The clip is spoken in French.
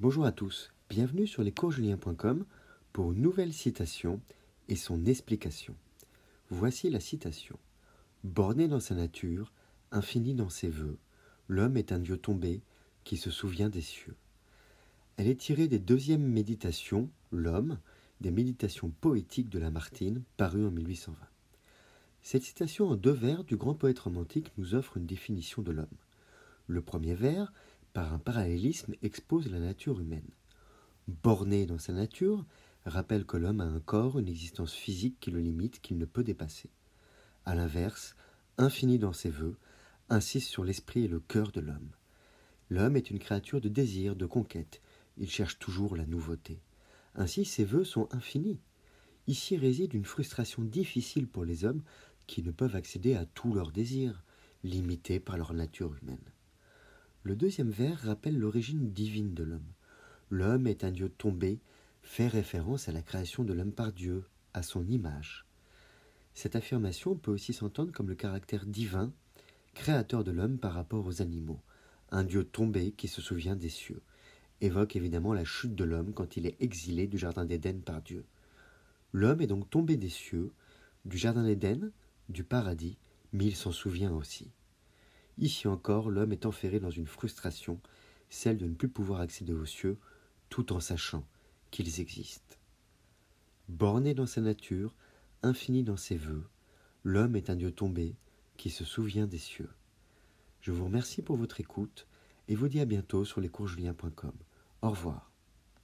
Bonjour à tous, bienvenue sur lescoursjulien.com pour une nouvelle citation et son explication. Voici la citation. Borné dans sa nature, infini dans ses voeux, l'homme est un dieu tombé qui se souvient des cieux. Elle est tirée des deuxièmes méditations, L'homme, des méditations poétiques de Lamartine, parues en 1820. Cette citation en deux vers du grand poète romantique nous offre une définition de l'homme. Le premier vers, par un parallélisme, expose la nature humaine. Borné dans sa nature, rappelle que l'homme a un corps, une existence physique qui le limite, qu'il ne peut dépasser. A l'inverse, infini dans ses voeux, insiste sur l'esprit et le cœur de l'homme. L'homme est une créature de désir, de conquête. Il cherche toujours la nouveauté. Ainsi, ses voeux sont infinis. Ici réside une frustration difficile pour les hommes qui ne peuvent accéder à tous leurs désirs, limités par leur nature humaine. Le deuxième vers rappelle l'origine divine de l'homme. L'homme est un Dieu tombé, fait référence à la création de l'homme par Dieu, à son image. Cette affirmation peut aussi s'entendre comme le caractère divin, créateur de l'homme par rapport aux animaux, un Dieu tombé qui se souvient des cieux, évoque évidemment la chute de l'homme quand il est exilé du Jardin d'Éden par Dieu. L'homme est donc tombé des cieux, du Jardin d'Éden, du paradis, mais il s'en souvient aussi. Ici encore, l'homme est enferré dans une frustration, celle de ne plus pouvoir accéder aux cieux, tout en sachant qu'ils existent. Borné dans sa nature, infini dans ses voeux, l'homme est un Dieu tombé qui se souvient des cieux. Je vous remercie pour votre écoute et vous dis à bientôt sur lescoursjulien.com. Au revoir.